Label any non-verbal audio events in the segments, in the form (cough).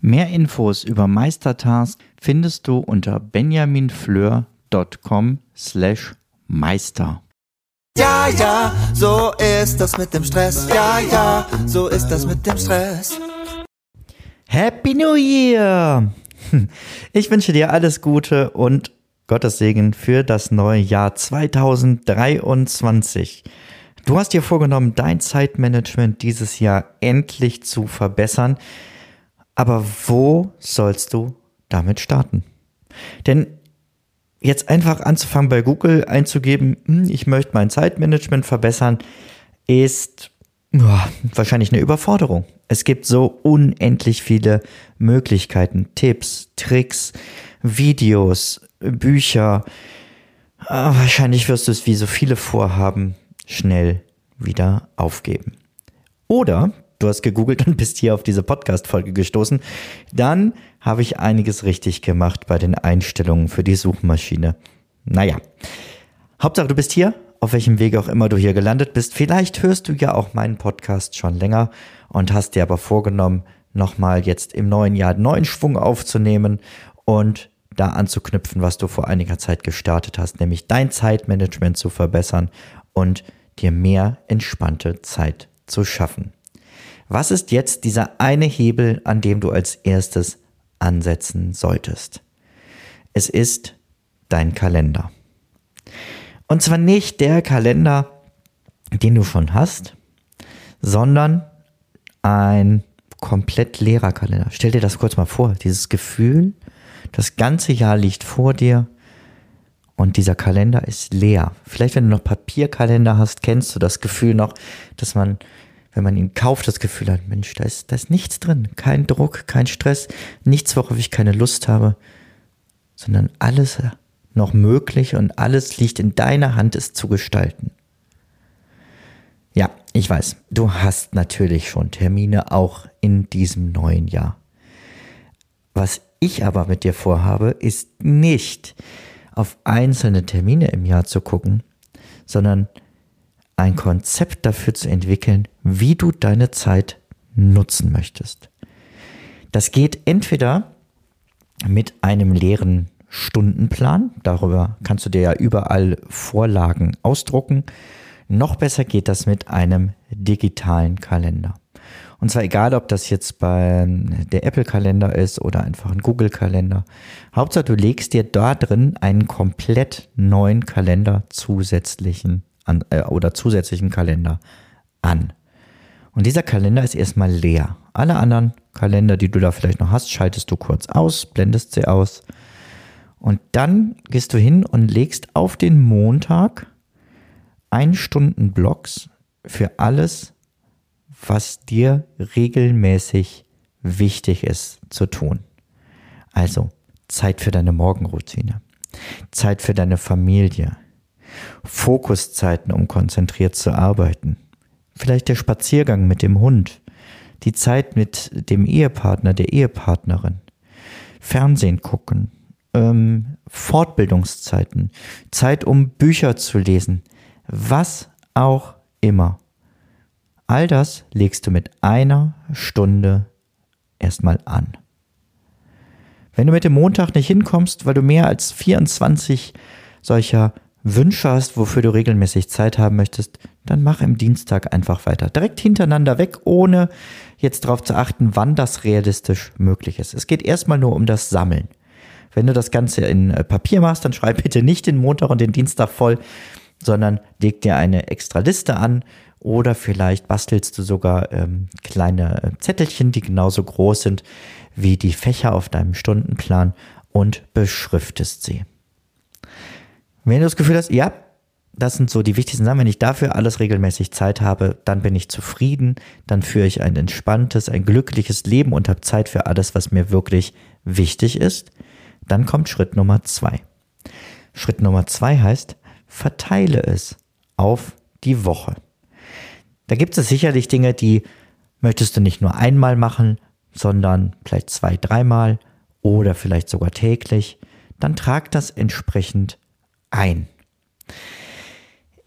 Mehr Infos über Meistertask findest du unter benjaminfleur.com slash meister. Ja, ja, so ist das mit dem Stress. Ja, ja, so ist das mit dem Stress. Happy New Year! (laughs) Ich wünsche dir alles Gute und Gottes Segen für das neue Jahr 2023. Du hast dir vorgenommen, dein Zeitmanagement dieses Jahr endlich zu verbessern. Aber wo sollst du damit starten? Denn jetzt einfach anzufangen bei Google einzugeben, hm, ich möchte mein Zeitmanagement verbessern, ist oh, wahrscheinlich eine Überforderung. Es gibt so unendlich viele Möglichkeiten, Tipps, Tricks, Videos, Bücher. Oh, wahrscheinlich wirst du es wie so viele Vorhaben schnell wieder aufgeben. Oder du hast gegoogelt und bist hier auf diese Podcast-Folge gestoßen, dann habe ich einiges richtig gemacht bei den Einstellungen für die Suchmaschine. Naja, Hauptsache du bist hier, auf welchem Weg auch immer du hier gelandet bist. Vielleicht hörst du ja auch meinen Podcast schon länger und hast dir aber vorgenommen, nochmal jetzt im neuen Jahr neuen Schwung aufzunehmen und da anzuknüpfen, was du vor einiger Zeit gestartet hast, nämlich dein Zeitmanagement zu verbessern und dir mehr entspannte Zeit zu schaffen. Was ist jetzt dieser eine Hebel, an dem du als erstes ansetzen solltest? Es ist dein Kalender. Und zwar nicht der Kalender, den du schon hast, sondern ein komplett leerer Kalender. Stell dir das kurz mal vor, dieses Gefühl, das ganze Jahr liegt vor dir und dieser Kalender ist leer. Vielleicht, wenn du noch Papierkalender hast, kennst du das Gefühl noch, dass man wenn man ihn kauft, das Gefühl hat, Mensch, da ist, da ist nichts drin. Kein Druck, kein Stress, nichts, worauf ich keine Lust habe, sondern alles noch möglich und alles liegt in deiner Hand, es zu gestalten. Ja, ich weiß, du hast natürlich schon Termine auch in diesem neuen Jahr. Was ich aber mit dir vorhabe, ist nicht auf einzelne Termine im Jahr zu gucken, sondern ein Konzept dafür zu entwickeln, wie du deine Zeit nutzen möchtest. Das geht entweder mit einem leeren Stundenplan, darüber kannst du dir ja überall Vorlagen ausdrucken. Noch besser geht das mit einem digitalen Kalender. Und zwar egal, ob das jetzt bei der Apple-Kalender ist oder einfach ein Google-Kalender. Hauptsache, du legst dir da drin einen komplett neuen Kalender zusätzlichen an, äh, oder zusätzlichen Kalender an. Und dieser Kalender ist erstmal leer. Alle anderen Kalender, die du da vielleicht noch hast, schaltest du kurz aus, blendest sie aus. Und dann gehst du hin und legst auf den Montag ein Stunden Blocks für alles, was dir regelmäßig wichtig ist zu tun. Also Zeit für deine Morgenroutine, Zeit für deine Familie, Fokuszeiten, um konzentriert zu arbeiten. Vielleicht der Spaziergang mit dem Hund, die Zeit mit dem Ehepartner, der Ehepartnerin, Fernsehen gucken, ähm, Fortbildungszeiten, Zeit, um Bücher zu lesen, was auch immer. All das legst du mit einer Stunde erstmal an. Wenn du mit dem Montag nicht hinkommst, weil du mehr als 24 solcher Wünsche hast, wofür du regelmäßig Zeit haben möchtest, dann mach im Dienstag einfach weiter. Direkt hintereinander weg, ohne jetzt darauf zu achten, wann das realistisch möglich ist. Es geht erstmal nur um das Sammeln. Wenn du das Ganze in äh, Papier machst, dann schreib bitte nicht den Montag und den Dienstag voll, sondern leg dir eine extra Liste an oder vielleicht bastelst du sogar ähm, kleine äh, Zettelchen, die genauso groß sind wie die Fächer auf deinem Stundenplan und beschriftest sie. Wenn du das Gefühl hast, ja, das sind so die wichtigsten Sachen, wenn ich dafür alles regelmäßig Zeit habe, dann bin ich zufrieden, dann führe ich ein entspanntes, ein glückliches Leben und habe Zeit für alles, was mir wirklich wichtig ist, Dann kommt Schritt Nummer zwei. Schritt Nummer zwei heißt, verteile es auf die Woche. Da gibt es sicherlich Dinge, die möchtest du nicht nur einmal machen, sondern vielleicht zwei, dreimal oder vielleicht sogar täglich. Dann trag das entsprechend ein.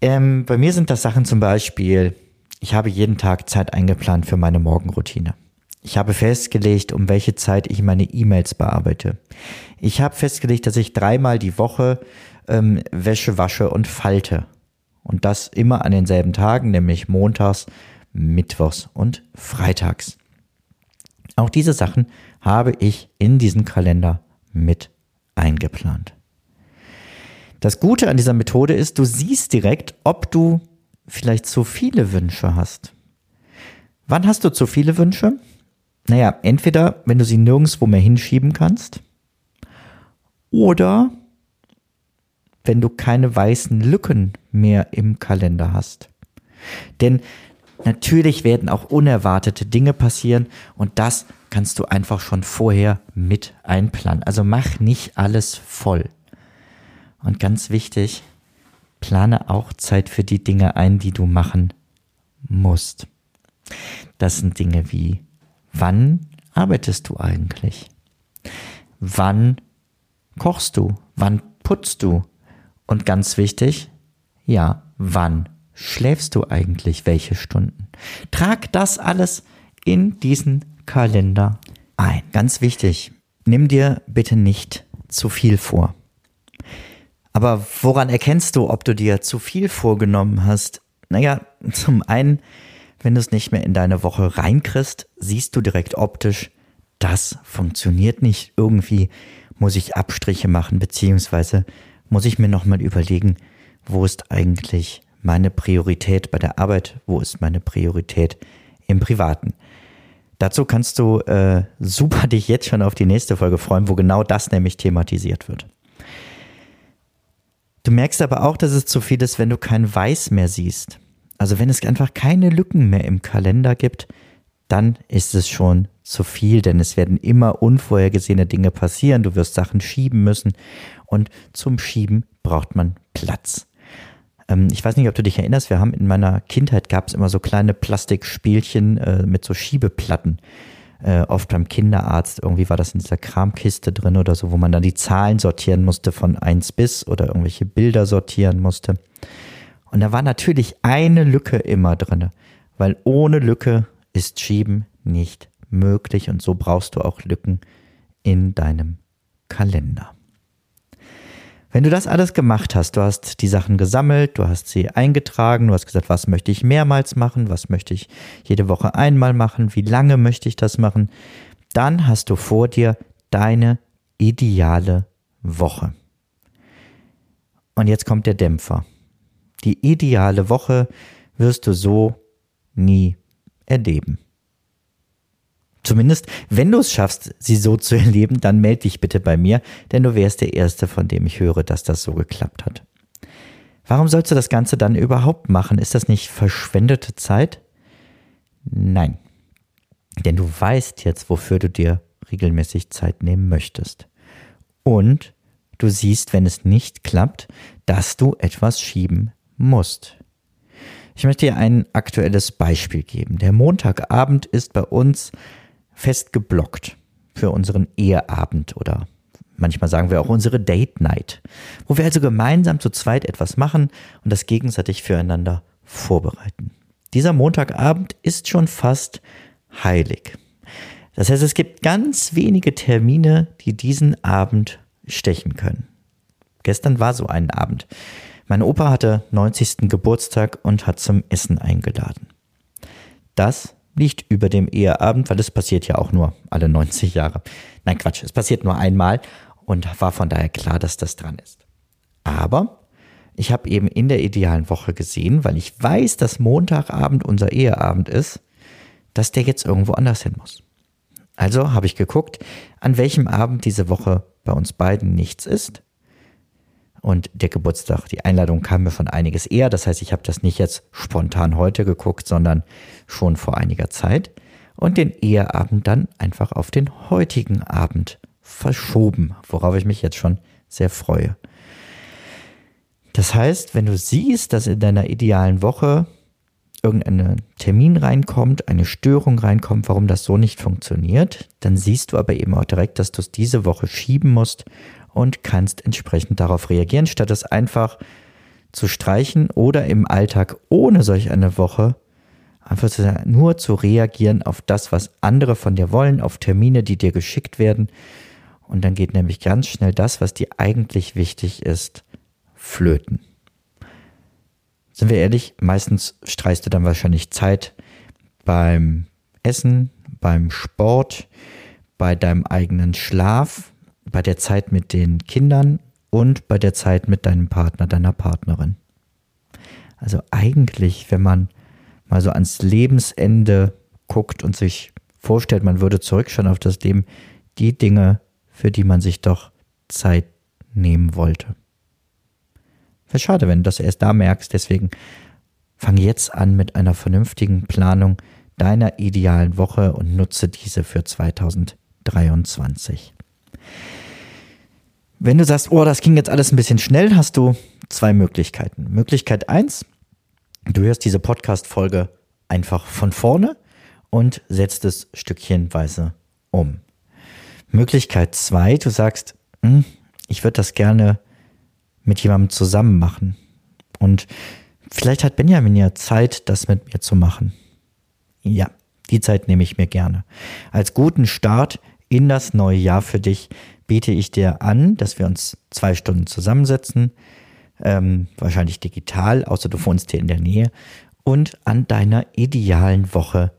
Ähm, bei mir sind das Sachen zum Beispiel, ich habe jeden Tag Zeit eingeplant für meine Morgenroutine. Ich habe festgelegt, um welche Zeit ich meine E-Mails bearbeite. Ich habe festgelegt, dass ich dreimal die Woche ähm, Wäsche wasche und falte. Und das immer an denselben Tagen, nämlich montags, mittwochs und freitags. Auch diese Sachen habe ich in diesen Kalender mit eingeplant. Das Gute an dieser Methode ist, du siehst direkt, ob du vielleicht zu viele Wünsche hast. Wann hast du zu viele Wünsche? Naja, entweder wenn du sie nirgendwo mehr hinschieben kannst oder wenn du keine weißen Lücken mehr im Kalender hast. Denn natürlich werden auch unerwartete Dinge passieren und das kannst du einfach schon vorher mit einplanen. Also mach nicht alles voll. Und ganz wichtig, plane auch Zeit für die Dinge ein, die du machen musst. Das sind Dinge wie Wann arbeitest du eigentlich? Wann kochst du? Wann putzt du? Und ganz wichtig, ja, wann schläfst du eigentlich welche Stunden? Trag das alles in diesen Kalender ein. Ganz wichtig, nimm dir bitte nicht zu viel vor. Aber woran erkennst du, ob du dir zu viel vorgenommen hast? Naja, zum einen wenn du es nicht mehr in deine Woche reinkriegst, siehst du direkt optisch, das funktioniert nicht. Irgendwie muss ich Abstriche machen, beziehungsweise muss ich mir nochmal überlegen, wo ist eigentlich meine Priorität bei der Arbeit, wo ist meine Priorität im Privaten. Dazu kannst du äh, super dich jetzt schon auf die nächste Folge freuen, wo genau das nämlich thematisiert wird. Du merkst aber auch, dass es zu viel ist, wenn du kein Weiß mehr siehst. Also wenn es einfach keine Lücken mehr im Kalender gibt, dann ist es schon zu viel, denn es werden immer unvorhergesehene Dinge passieren. Du wirst Sachen schieben müssen und zum Schieben braucht man Platz. Ähm, ich weiß nicht, ob du dich erinnerst, wir haben in meiner Kindheit gab es immer so kleine Plastikspielchen äh, mit so Schiebeplatten. Äh, oft beim Kinderarzt, irgendwie war das in dieser Kramkiste drin oder so, wo man dann die Zahlen sortieren musste von 1 bis oder irgendwelche Bilder sortieren musste. Und da war natürlich eine Lücke immer drin, weil ohne Lücke ist Schieben nicht möglich und so brauchst du auch Lücken in deinem Kalender. Wenn du das alles gemacht hast, du hast die Sachen gesammelt, du hast sie eingetragen, du hast gesagt, was möchte ich mehrmals machen, was möchte ich jede Woche einmal machen, wie lange möchte ich das machen, dann hast du vor dir deine ideale Woche. Und jetzt kommt der Dämpfer die ideale Woche wirst du so nie erleben. Zumindest, wenn du es schaffst, sie so zu (laughs) erleben, dann melde dich bitte bei mir, denn du wärst der Erste, von dem ich höre, dass das so geklappt hat. Warum sollst du das Ganze dann überhaupt machen? Ist das nicht verschwendete Zeit? Nein. Denn du weißt jetzt, wofür du dir regelmäßig Zeit nehmen möchtest. Und du siehst, wenn es nicht klappt, dass du etwas schieben musst. Ich möchte dir ein aktuelles Beispiel geben. Der Montagabend ist bei uns fest geblockt für unseren Eheabend oder manchmal sagen wir auch unsere Date Night, wo wir also gemeinsam zu zweit etwas machen und das gegenseitig füreinander vorbereiten. Dieser Montagabend ist schon fast heilig. Das heißt, es gibt ganz wenige Termine, die diesen Abend stechen können. Gestern war so ein Abend. Mein Opa hatte 90. Geburtstag und hat zum Essen eingeladen. Das liegt über dem Eheabend, weil es passiert ja auch nur alle 90 Jahre. Nein, Quatsch, es passiert nur einmal und war von daher klar, dass das dran ist. Aber ich habe eben in der idealen Woche gesehen, weil ich weiß, dass Montagabend unser Eheabend ist, dass der jetzt irgendwo anders hin muss. Also habe ich geguckt, an welchem Abend diese Woche bei uns beiden nichts ist und der Geburtstag, die Einladung kam mir von einiges eher. Das heißt, ich habe das nicht jetzt spontan heute geguckt, sondern schon vor einiger Zeit. Und den Eheabend dann einfach auf den heutigen Abend verschoben, worauf ich mich jetzt schon sehr freue. Das heißt, wenn du siehst, dass in deiner idealen Woche irgendein Termin reinkommt, eine Störung reinkommt, warum das so nicht funktioniert, dann siehst du aber eben auch direkt, dass du es diese Woche schieben musst und kannst entsprechend darauf reagieren, statt es einfach zu streichen oder im Alltag ohne solch eine Woche einfach nur zu reagieren auf das, was andere von dir wollen, auf Termine, die dir geschickt werden. Und dann geht nämlich ganz schnell das, was dir eigentlich wichtig ist, flöten. Sind wir ehrlich, meistens streichst du dann wahrscheinlich Zeit beim Essen, beim Sport, bei deinem eigenen Schlaf, bei der Zeit mit den Kindern und bei der Zeit mit deinem Partner, deiner Partnerin. Also eigentlich, wenn man mal so ans Lebensende guckt und sich vorstellt, man würde zurückschauen auf das Leben, die Dinge, für die man sich doch Zeit nehmen wollte. Wäre schade, wenn du das erst da merkst, deswegen fang jetzt an mit einer vernünftigen Planung deiner idealen Woche und nutze diese für 2023. Wenn du sagst, oh, das ging jetzt alles ein bisschen schnell, hast du zwei Möglichkeiten. Möglichkeit eins, du hörst diese Podcast-Folge einfach von vorne und setzt es stückchenweise um. Möglichkeit zwei, du sagst, hm, ich würde das gerne mit jemandem zusammen machen. Und vielleicht hat Benjamin ja Zeit, das mit mir zu machen. Ja, die Zeit nehme ich mir gerne. Als guten Start in das neue Jahr für dich biete ich dir an, dass wir uns zwei Stunden zusammensetzen, ähm, wahrscheinlich digital, außer du wohnst hier in der Nähe, und an deiner idealen Woche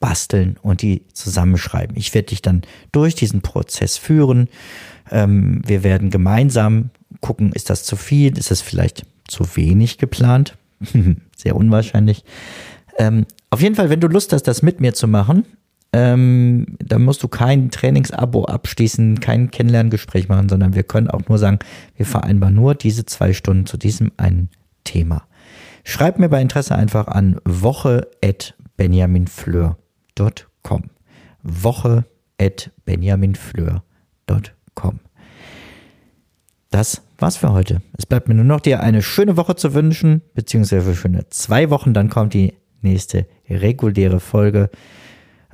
basteln und die zusammenschreiben. Ich werde dich dann durch diesen Prozess führen. Ähm, wir werden gemeinsam gucken, ist das zu viel, ist es vielleicht zu wenig geplant? (laughs) Sehr unwahrscheinlich. Ähm, auf jeden Fall, wenn du Lust hast, das mit mir zu machen, ähm, da musst du kein Trainingsabo abschließen, kein Kennenlerngespräch machen, sondern wir können auch nur sagen, wir vereinbaren nur diese zwei Stunden zu diesem einen Thema. Schreib mir bei Interesse einfach an woche.benjaminfleur.com. Woche.benjaminfleur.com. Das war's für heute. Es bleibt mir nur noch dir eine schöne Woche zu wünschen, beziehungsweise schöne zwei Wochen. Dann kommt die nächste reguläre Folge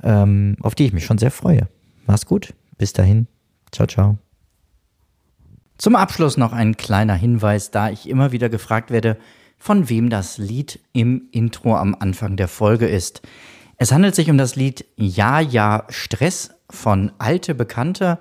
ähm, auf die ich mich schon sehr freue. Mach's gut. Bis dahin. Ciao, ciao. Zum Abschluss noch ein kleiner Hinweis, da ich immer wieder gefragt werde, von wem das Lied im Intro am Anfang der Folge ist. Es handelt sich um das Lied Ja, ja, Stress von Alte Bekannte